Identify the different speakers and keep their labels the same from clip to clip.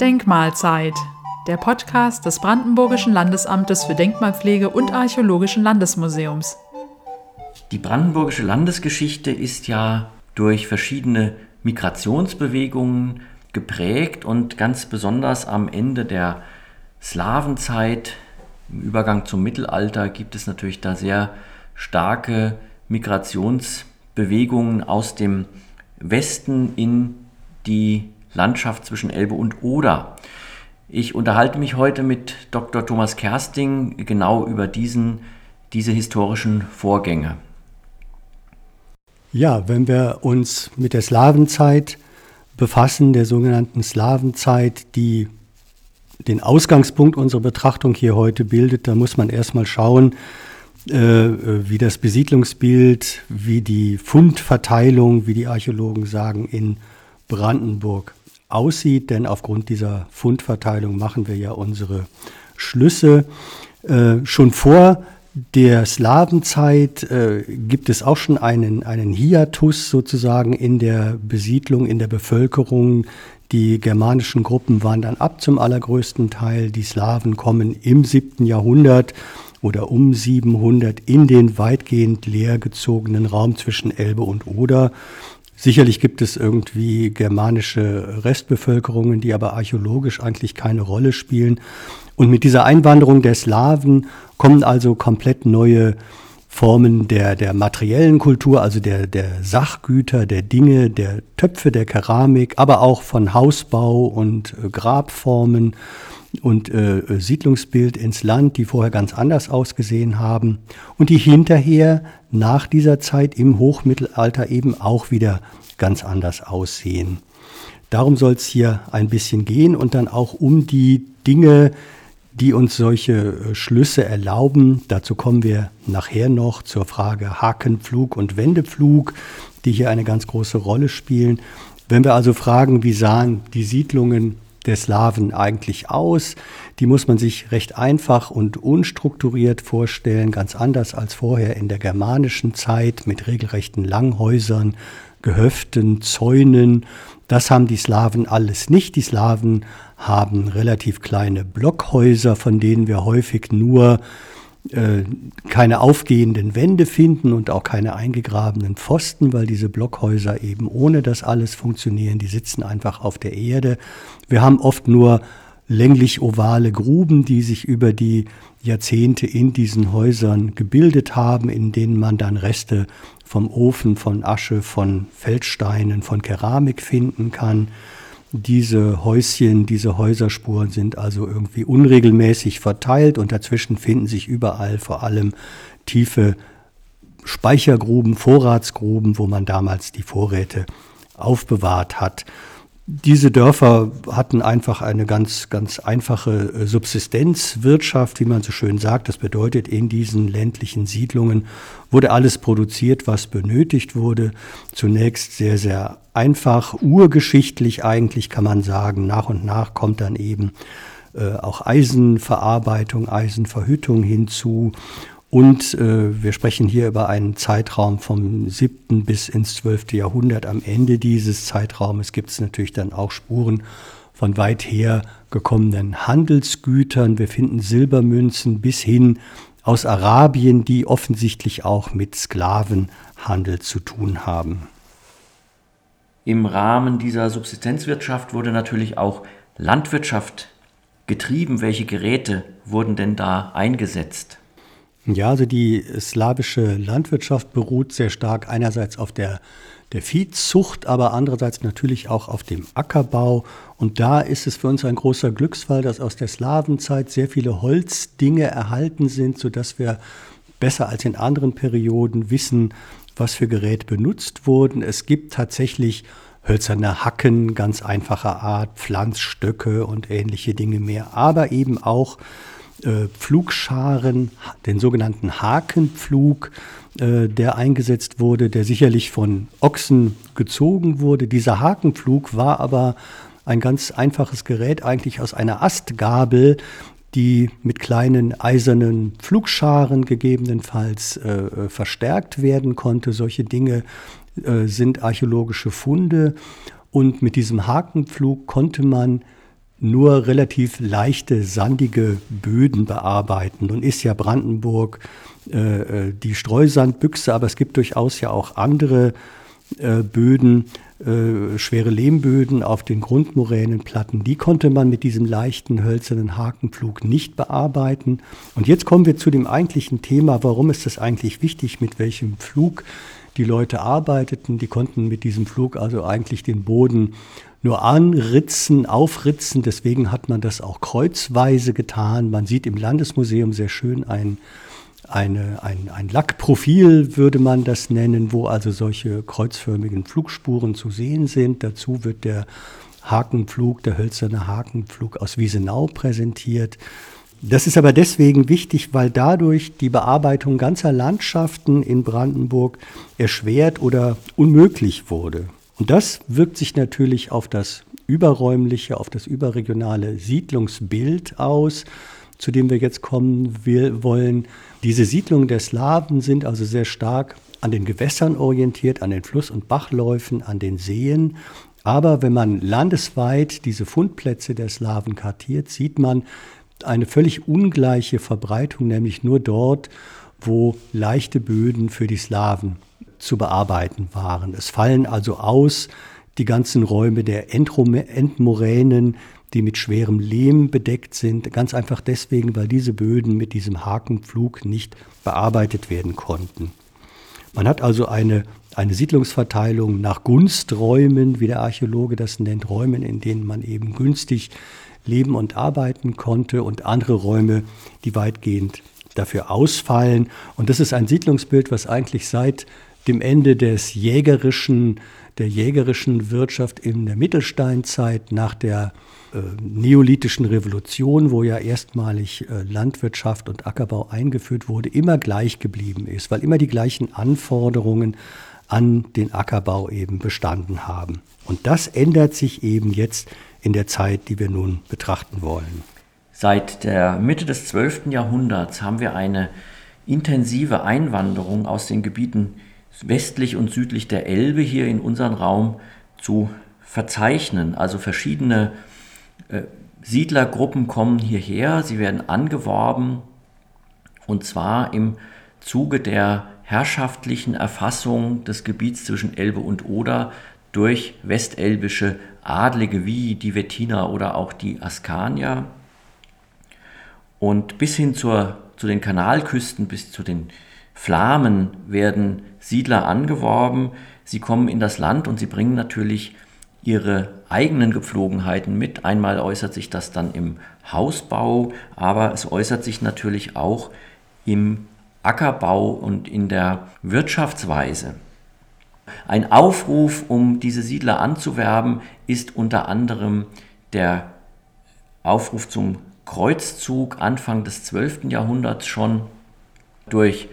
Speaker 1: Denkmalzeit, der Podcast des Brandenburgischen Landesamtes für Denkmalpflege und Archäologischen Landesmuseums.
Speaker 2: Die brandenburgische Landesgeschichte ist ja durch verschiedene Migrationsbewegungen geprägt und ganz besonders am Ende der Slawenzeit, im Übergang zum Mittelalter, gibt es natürlich da sehr starke Migrationsbewegungen aus dem Westen in die Landschaft zwischen Elbe und Oder. Ich unterhalte mich heute mit Dr. Thomas Kersting genau über diesen, diese historischen Vorgänge.
Speaker 3: Ja, wenn wir uns mit der Slawenzeit befassen, der sogenannten Slawenzeit, die den Ausgangspunkt unserer Betrachtung hier heute bildet, da muss man erstmal schauen, wie das Besiedlungsbild, wie die Fundverteilung, wie die Archäologen sagen, in Brandenburg aussieht. Denn aufgrund dieser Fundverteilung machen wir ja unsere Schlüsse. Äh, schon vor der Slawenzeit äh, gibt es auch schon einen, einen Hiatus sozusagen in der Besiedlung, in der Bevölkerung. Die germanischen Gruppen wandern ab zum allergrößten Teil. Die Slawen kommen im siebten Jahrhundert oder um 700 in den weitgehend leergezogenen Raum zwischen Elbe und Oder. Sicherlich gibt es irgendwie germanische Restbevölkerungen, die aber archäologisch eigentlich keine Rolle spielen. Und mit dieser Einwanderung der Slawen kommen also komplett neue Formen der, der materiellen Kultur, also der, der Sachgüter, der Dinge, der Töpfe, der Keramik, aber auch von Hausbau und äh, Grabformen und äh, Siedlungsbild ins Land, die vorher ganz anders ausgesehen haben und die hinterher nach dieser Zeit im Hochmittelalter eben auch wieder ganz anders aussehen. Darum soll es hier ein bisschen gehen und dann auch um die Dinge, die uns solche äh, Schlüsse erlauben. Dazu kommen wir nachher noch zur Frage Hakenpflug und Wendepflug, die hier eine ganz große Rolle spielen. Wenn wir also fragen, wie sahen die Siedlungen der Slawen eigentlich aus? Die muss man sich recht einfach und unstrukturiert vorstellen, ganz anders als vorher in der germanischen Zeit mit regelrechten Langhäusern, Gehöften, Zäunen. Das haben die Slawen alles nicht. Die Slawen haben relativ kleine Blockhäuser, von denen wir häufig nur keine aufgehenden Wände finden und auch keine eingegrabenen Pfosten, weil diese Blockhäuser eben ohne das alles funktionieren. Die sitzen einfach auf der Erde. Wir haben oft nur länglich ovale Gruben, die sich über die Jahrzehnte in diesen Häusern gebildet haben, in denen man dann Reste vom Ofen, von Asche, von Feldsteinen, von Keramik finden kann. Diese Häuschen, diese Häuserspuren sind also irgendwie unregelmäßig verteilt und dazwischen finden sich überall vor allem tiefe Speichergruben, Vorratsgruben, wo man damals die Vorräte aufbewahrt hat. Diese Dörfer hatten einfach eine ganz, ganz einfache äh, Subsistenzwirtschaft, wie man so schön sagt. Das bedeutet, in diesen ländlichen Siedlungen wurde alles produziert, was benötigt wurde. Zunächst sehr, sehr einfach, urgeschichtlich eigentlich kann man sagen. Nach und nach kommt dann eben äh, auch Eisenverarbeitung, Eisenverhüttung hinzu. Und äh, wir sprechen hier über einen Zeitraum vom 7. bis ins 12. Jahrhundert. Am Ende dieses Zeitraumes gibt es natürlich dann auch Spuren von weit her gekommenen Handelsgütern. Wir finden Silbermünzen bis hin aus Arabien, die offensichtlich auch mit Sklavenhandel zu tun haben.
Speaker 2: Im Rahmen dieser Subsistenzwirtschaft wurde natürlich auch Landwirtschaft getrieben. Welche Geräte wurden denn da eingesetzt?
Speaker 3: Ja, also die slawische Landwirtschaft beruht sehr stark einerseits auf der, der Viehzucht, aber andererseits natürlich auch auf dem Ackerbau. Und da ist es für uns ein großer Glücksfall, dass aus der Slawenzeit sehr viele Holzdinge erhalten sind, sodass wir besser als in anderen Perioden wissen, was für Geräte benutzt wurden. Es gibt tatsächlich hölzerne Hacken ganz einfacher Art, Pflanzstöcke und ähnliche Dinge mehr, aber eben auch äh, Pflugscharen, den sogenannten Hakenpflug, äh, der eingesetzt wurde, der sicherlich von Ochsen gezogen wurde. Dieser Hakenpflug war aber ein ganz einfaches Gerät, eigentlich aus einer Astgabel, die mit kleinen eisernen Pflugscharen gegebenenfalls äh, äh verstärkt werden konnte. Solche Dinge sind archäologische Funde Und mit diesem Hakenpflug konnte man nur relativ leichte, sandige Böden bearbeiten. Nun ist ja Brandenburg äh, äh, die Streusandbüchse, aber es gibt durchaus ja auch andere äh, Böden, äh, schwere Lehmböden auf den Grundmoränenplatten. Die konnte man mit diesem leichten hölzernen Hakenpflug nicht bearbeiten. Und jetzt kommen wir zu dem eigentlichen Thema, warum ist das eigentlich wichtig, mit welchem Pflug die Leute arbeiteten. Die konnten mit diesem Pflug also eigentlich den Boden nur anritzen, aufritzen. Deswegen hat man das auch kreuzweise getan. Man sieht im Landesmuseum sehr schön ein, eine, ein, ein Lackprofil, würde man das nennen, wo also solche kreuzförmigen Flugspuren zu sehen sind. Dazu wird der Hakenpflug, der hölzerne Hakenpflug aus Wiesenau präsentiert. Das ist aber deswegen wichtig, weil dadurch die Bearbeitung ganzer Landschaften in Brandenburg erschwert oder unmöglich wurde. Und das wirkt sich natürlich auf das überräumliche, auf das überregionale Siedlungsbild aus, zu dem wir jetzt kommen wollen. Diese Siedlungen der Slawen sind also sehr stark an den Gewässern orientiert, an den Fluss- und Bachläufen, an den Seen. Aber wenn man landesweit diese Fundplätze der Slawen kartiert, sieht man eine völlig ungleiche Verbreitung, nämlich nur dort, wo leichte Böden für die Slawen zu bearbeiten waren. Es fallen also aus die ganzen Räume der Endmoränen, die mit schwerem Lehm bedeckt sind, ganz einfach deswegen, weil diese Böden mit diesem Hakenpflug nicht bearbeitet werden konnten. Man hat also eine, eine Siedlungsverteilung nach Gunsträumen, wie der Archäologe das nennt, Räumen, in denen man eben günstig leben und arbeiten konnte und andere Räume, die weitgehend dafür ausfallen. Und das ist ein Siedlungsbild, was eigentlich seit dem Ende des jägerischen, der jägerischen Wirtschaft in der Mittelsteinzeit nach der äh, neolithischen Revolution, wo ja erstmalig äh, Landwirtschaft und Ackerbau eingeführt wurde, immer gleich geblieben ist, weil immer die gleichen Anforderungen an den Ackerbau eben bestanden haben. Und das ändert sich eben jetzt in der Zeit, die wir nun betrachten wollen.
Speaker 2: Seit der Mitte des 12. Jahrhunderts haben wir eine intensive Einwanderung aus den Gebieten westlich und südlich der Elbe hier in unseren Raum zu verzeichnen. Also verschiedene äh, Siedlergruppen kommen hierher, sie werden angeworben und zwar im Zuge der herrschaftlichen Erfassung des Gebiets zwischen Elbe und Oder durch westelbische Adlige wie die Wettiner oder auch die Askanier. Und bis hin zur, zu den Kanalküsten, bis zu den Flamen werden Siedler angeworben. Sie kommen in das Land und sie bringen natürlich ihre eigenen Gepflogenheiten mit. Einmal äußert sich das dann im Hausbau, aber es äußert sich natürlich auch im Ackerbau und in der Wirtschaftsweise. Ein Aufruf, um diese Siedler anzuwerben, ist unter anderem der Aufruf zum Kreuzzug Anfang des 12. Jahrhunderts schon durch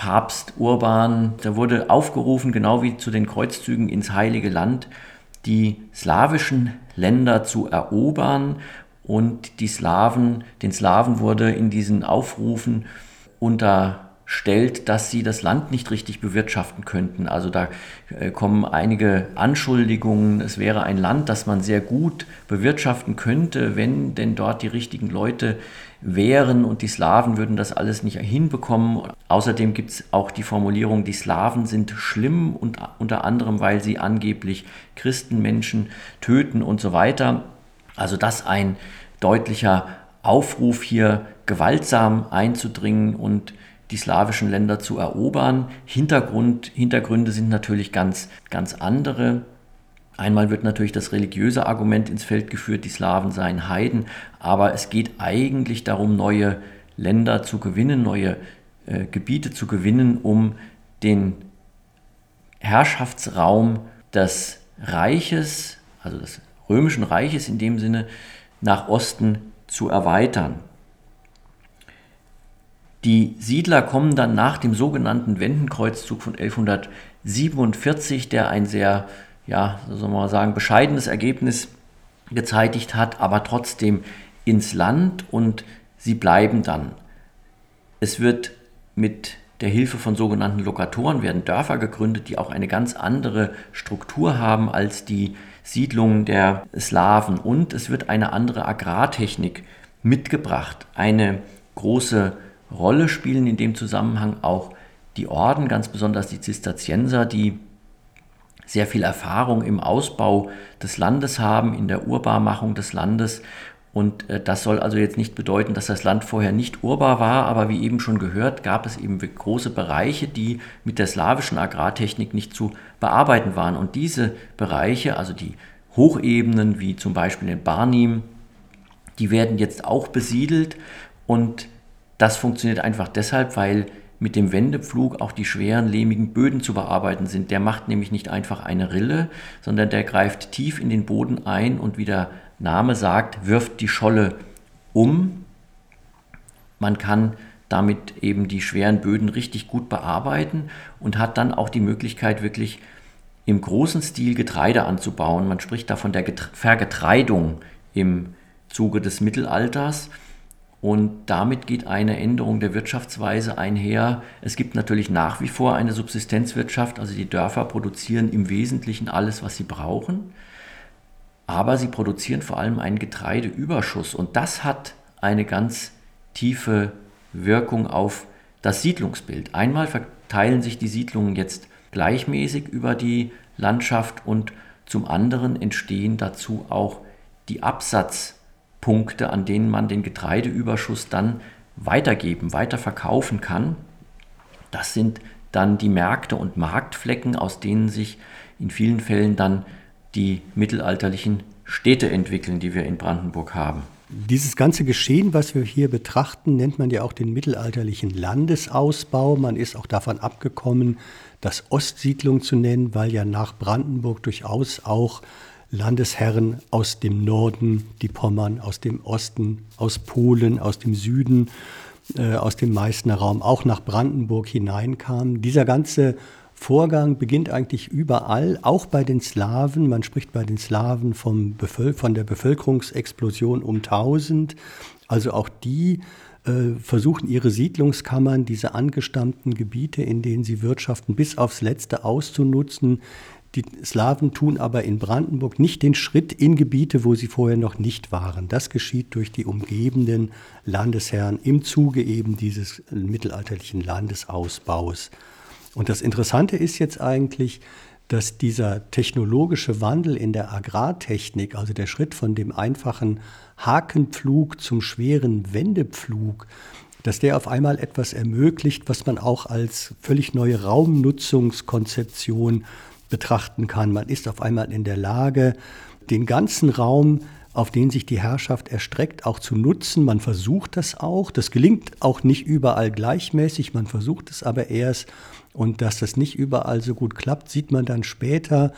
Speaker 2: Papst Urban. Da wurde aufgerufen, genau wie zu den Kreuzzügen ins Heilige Land, die slawischen Länder zu erobern und die Slawen, den Slawen wurde in diesen Aufrufen unterstellt, dass sie das Land nicht richtig bewirtschaften könnten. Also da äh, kommen einige Anschuldigungen, es wäre ein Land, das man sehr gut bewirtschaften könnte, wenn denn dort die richtigen Leute wären und die Slawen würden das alles nicht hinbekommen. Außerdem gibt es auch die Formulierung, die Slawen sind schlimm und unter anderem, weil sie angeblich Christenmenschen töten und so weiter. Also das ein deutlicher Aufruf hier gewaltsam einzudringen und die slawischen Länder zu erobern. Hintergrund, Hintergründe sind natürlich ganz, ganz andere. Einmal wird natürlich das religiöse Argument ins Feld geführt, die Slawen seien Heiden, aber es geht eigentlich darum, neue Länder zu gewinnen, neue äh, Gebiete zu gewinnen, um den Herrschaftsraum des Reiches, also des römischen Reiches in dem Sinne, nach Osten zu erweitern. Die Siedler kommen dann nach dem sogenannten Wendenkreuzzug von 1147, der ein sehr ja, so soll man sagen, bescheidenes Ergebnis gezeitigt hat, aber trotzdem ins Land und sie bleiben dann. Es wird mit der Hilfe von sogenannten Lokatoren werden Dörfer gegründet, die auch eine ganz andere Struktur haben als die Siedlungen der Slawen. Und es wird eine andere Agrartechnik mitgebracht. Eine große Rolle spielen in dem Zusammenhang auch die Orden, ganz besonders die Zisterzienser, die sehr viel Erfahrung im Ausbau des Landes haben, in der Urbarmachung des Landes. Und äh, das soll also jetzt nicht bedeuten, dass das Land vorher nicht urbar war, aber wie eben schon gehört, gab es eben große Bereiche, die mit der slawischen Agrartechnik nicht zu bearbeiten waren. Und diese Bereiche, also die Hochebenen wie zum Beispiel in Barnim, die werden jetzt auch besiedelt und das funktioniert einfach deshalb, weil mit dem Wendepflug auch die schweren lehmigen Böden zu bearbeiten sind. Der macht nämlich nicht einfach eine Rille, sondern der greift tief in den Boden ein und wie der Name sagt, wirft die Scholle um. Man kann damit eben die schweren Böden richtig gut bearbeiten und hat dann auch die Möglichkeit, wirklich im großen Stil Getreide anzubauen. Man spricht da von der Vergetreidung im Zuge des Mittelalters. Und damit geht eine Änderung der Wirtschaftsweise einher. Es gibt natürlich nach wie vor eine Subsistenzwirtschaft, also die Dörfer produzieren im Wesentlichen alles, was sie brauchen, aber sie produzieren vor allem einen Getreideüberschuss und das hat eine ganz tiefe Wirkung auf das Siedlungsbild. Einmal verteilen sich die Siedlungen jetzt gleichmäßig über die Landschaft und zum anderen entstehen dazu auch die Absatz Punkte, an denen man den Getreideüberschuss dann weitergeben, weiterverkaufen kann. Das sind dann die Märkte und Marktflecken, aus denen sich in vielen Fällen dann die mittelalterlichen Städte entwickeln, die wir in Brandenburg haben.
Speaker 3: Dieses ganze Geschehen, was wir hier betrachten, nennt man ja auch den mittelalterlichen Landesausbau. Man ist auch davon abgekommen, das Ostsiedlung zu nennen, weil ja nach Brandenburg durchaus auch Landesherren aus dem Norden, die Pommern, aus dem Osten, aus Polen, aus dem Süden, äh, aus dem Meißner Raum, auch nach Brandenburg hineinkamen. Dieser ganze Vorgang beginnt eigentlich überall, auch bei den Slawen. Man spricht bei den Slawen vom Bevöl von der Bevölkerungsexplosion um 1000. Also auch die äh, versuchen ihre Siedlungskammern, diese angestammten Gebiete, in denen sie wirtschaften, bis aufs Letzte auszunutzen. Die Slawen tun aber in Brandenburg nicht den Schritt in Gebiete, wo sie vorher noch nicht waren. Das geschieht durch die umgebenden Landesherren im Zuge eben dieses mittelalterlichen Landesausbaus. Und das Interessante ist jetzt eigentlich, dass dieser technologische Wandel in der Agrartechnik, also der Schritt von dem einfachen Hakenpflug zum schweren Wendepflug, dass der auf einmal etwas ermöglicht, was man auch als völlig neue Raumnutzungskonzeption betrachten kann. Man ist auf einmal in der Lage, den ganzen Raum, auf den sich die Herrschaft erstreckt, auch zu nutzen. Man versucht das auch. Das gelingt auch nicht überall gleichmäßig. Man versucht es aber erst. Und dass das nicht überall so gut klappt, sieht man dann später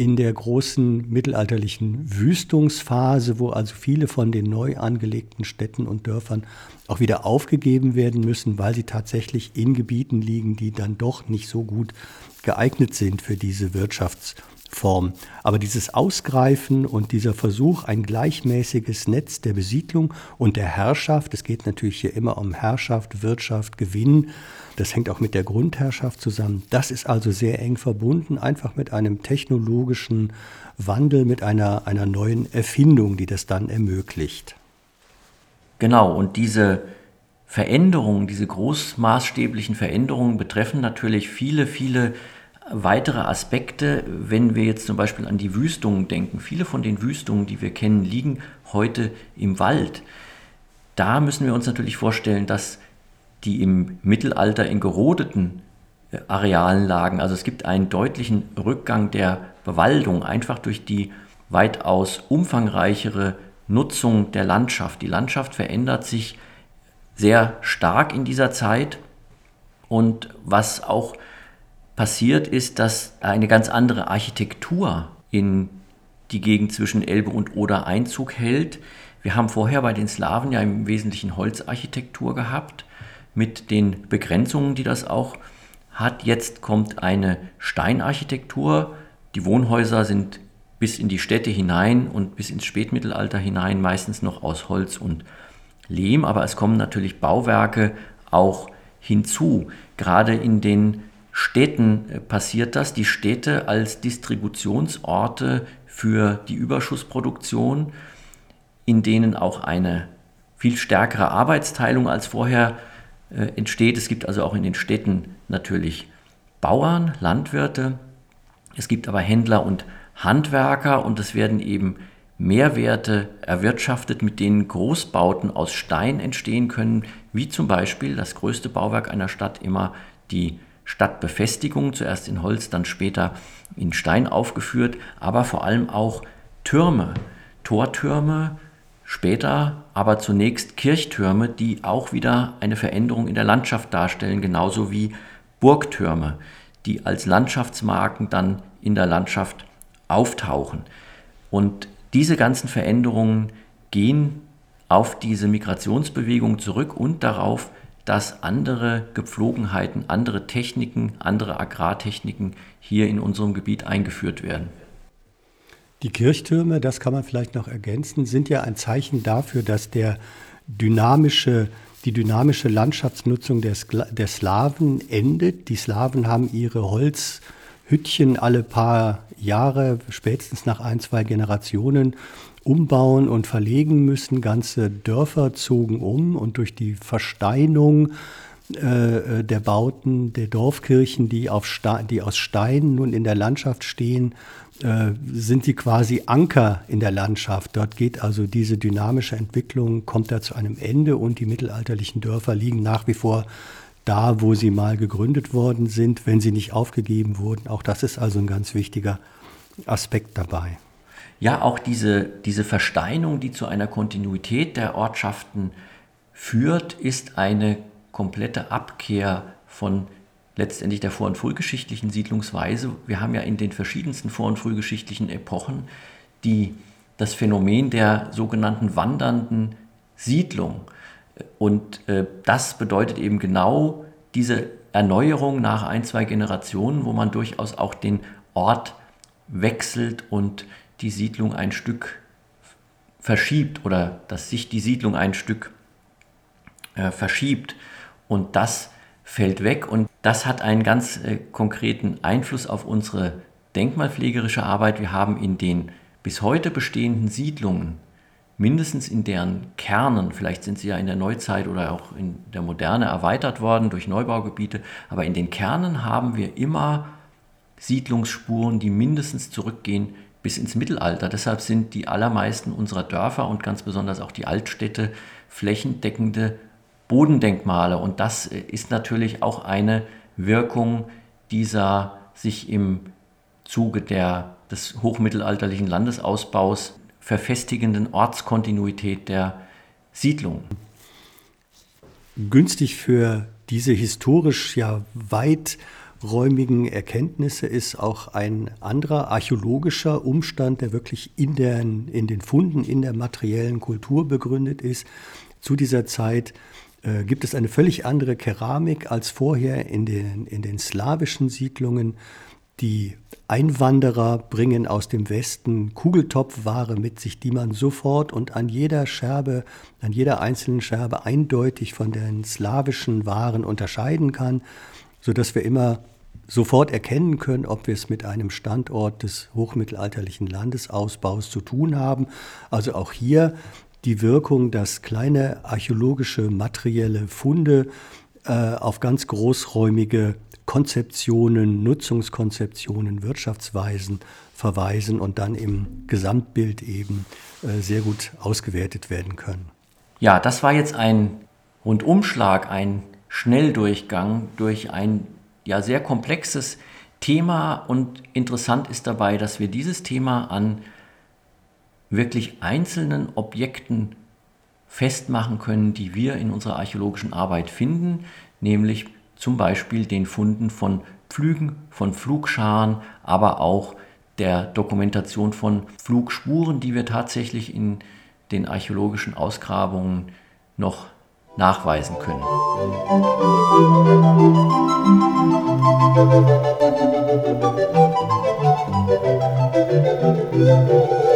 Speaker 3: in der großen mittelalterlichen Wüstungsphase, wo also viele von den neu angelegten Städten und Dörfern auch wieder aufgegeben werden müssen, weil sie tatsächlich in Gebieten liegen, die dann doch nicht so gut geeignet sind für diese Wirtschaftsform. Aber dieses Ausgreifen und dieser Versuch, ein gleichmäßiges Netz der Besiedlung und der Herrschaft, es geht natürlich hier immer um Herrschaft, Wirtschaft, Gewinn, das hängt auch mit der Grundherrschaft zusammen. Das ist also sehr eng verbunden, einfach mit einem technologischen Wandel, mit einer, einer neuen Erfindung, die das dann ermöglicht.
Speaker 2: Genau, und diese Veränderungen, diese großmaßstäblichen Veränderungen betreffen natürlich viele, viele weitere Aspekte, wenn wir jetzt zum Beispiel an die Wüstungen denken. Viele von den Wüstungen, die wir kennen, liegen heute im Wald. Da müssen wir uns natürlich vorstellen, dass die im Mittelalter in gerodeten äh, Arealen lagen. Also es gibt einen deutlichen Rückgang der Bewaldung, einfach durch die weitaus umfangreichere Nutzung der Landschaft. Die Landschaft verändert sich sehr stark in dieser Zeit. Und was auch passiert ist, dass eine ganz andere Architektur in die Gegend zwischen Elbe und Oder Einzug hält. Wir haben vorher bei den Slawen ja im Wesentlichen Holzarchitektur gehabt, mit den Begrenzungen, die das auch hat. Jetzt kommt eine Steinarchitektur. Die Wohnhäuser sind bis in die Städte hinein und bis ins Spätmittelalter hinein meistens noch aus Holz und Lehm, aber es kommen natürlich Bauwerke auch hinzu. Gerade in den Städten äh, passiert das. Die Städte als Distributionsorte für die Überschussproduktion, in denen auch eine viel stärkere Arbeitsteilung als vorher äh, entsteht. Es gibt also auch in den Städten natürlich Bauern, Landwirte, es gibt aber Händler und Handwerker und es werden eben Mehrwerte erwirtschaftet, mit denen Großbauten aus Stein entstehen können, wie zum Beispiel das größte Bauwerk einer Stadt immer die Stadtbefestigung, zuerst in Holz, dann später in Stein aufgeführt, aber vor allem auch Türme, Tortürme, später aber zunächst Kirchtürme, die auch wieder eine Veränderung in der Landschaft darstellen, genauso wie Burgtürme, die als Landschaftsmarken dann in der Landschaft auftauchen. Und diese ganzen Veränderungen gehen auf diese Migrationsbewegung zurück und darauf, dass andere Gepflogenheiten, andere Techniken, andere Agrartechniken hier in unserem Gebiet eingeführt werden.
Speaker 3: Die Kirchtürme, das kann man vielleicht noch ergänzen, sind ja ein Zeichen dafür, dass der dynamische, die dynamische Landschaftsnutzung der, Skla der Slawen endet. Die Slawen haben ihre Holzhüttchen alle paar Jahre, spätestens nach ein, zwei Generationen, umbauen und verlegen müssen. Ganze Dörfer zogen um und durch die Versteinung äh, der Bauten, der Dorfkirchen, die, auf die aus Stein nun in der Landschaft stehen, äh, sind sie quasi Anker in der Landschaft. Dort geht also diese dynamische Entwicklung, kommt da zu einem Ende und die mittelalterlichen Dörfer liegen nach wie vor da, wo sie mal gegründet worden sind, wenn sie nicht aufgegeben wurden. Auch das ist also ein ganz wichtiger Aspekt dabei.
Speaker 2: Ja, auch diese, diese Versteinung, die zu einer Kontinuität der Ortschaften führt, ist eine komplette Abkehr von letztendlich der vor- und frühgeschichtlichen Siedlungsweise. Wir haben ja in den verschiedensten vor- und frühgeschichtlichen Epochen die, das Phänomen der sogenannten wandernden Siedlung. Und äh, das bedeutet eben genau diese Erneuerung nach ein, zwei Generationen, wo man durchaus auch den Ort wechselt und die Siedlung ein Stück verschiebt oder dass sich die Siedlung ein Stück äh, verschiebt. Und das fällt weg und das hat einen ganz äh, konkreten Einfluss auf unsere denkmalpflegerische Arbeit. Wir haben in den bis heute bestehenden Siedlungen, mindestens in deren Kernen, vielleicht sind sie ja in der Neuzeit oder auch in der Moderne erweitert worden durch Neubaugebiete, aber in den Kernen haben wir immer Siedlungsspuren, die mindestens zurückgehen bis ins Mittelalter. Deshalb sind die allermeisten unserer Dörfer und ganz besonders auch die Altstädte flächendeckende Bodendenkmale. Und das ist natürlich auch eine Wirkung dieser sich im Zuge der, des hochmittelalterlichen Landesausbaus verfestigenden Ortskontinuität der Siedlung.
Speaker 3: Günstig für diese historisch ja weiträumigen Erkenntnisse ist auch ein anderer archäologischer Umstand, der wirklich in, der, in den Funden, in der materiellen Kultur begründet ist. Zu dieser Zeit äh, gibt es eine völlig andere Keramik als vorher in den, in den slawischen Siedlungen. Die Einwanderer bringen aus dem Westen Kugeltopfware mit sich, die man sofort und an jeder Scherbe, an jeder einzelnen Scherbe eindeutig von den slawischen Waren unterscheiden kann, sodass wir immer sofort erkennen können, ob wir es mit einem Standort des hochmittelalterlichen Landesausbaus zu tun haben. Also auch hier die Wirkung, dass kleine archäologische materielle Funde äh, auf ganz großräumige Konzeptionen, Nutzungskonzeptionen, Wirtschaftsweisen verweisen und dann im Gesamtbild eben äh, sehr gut ausgewertet werden können.
Speaker 2: Ja, das war jetzt ein Rundumschlag, ein Schnelldurchgang durch ein ja sehr komplexes Thema. Und interessant ist dabei, dass wir dieses Thema an wirklich einzelnen Objekten festmachen können, die wir in unserer archäologischen Arbeit finden, nämlich zum Beispiel den Funden von Pflügen, von Flugscharen, aber auch der Dokumentation von Flugspuren, die wir tatsächlich in den archäologischen Ausgrabungen noch nachweisen können. Musik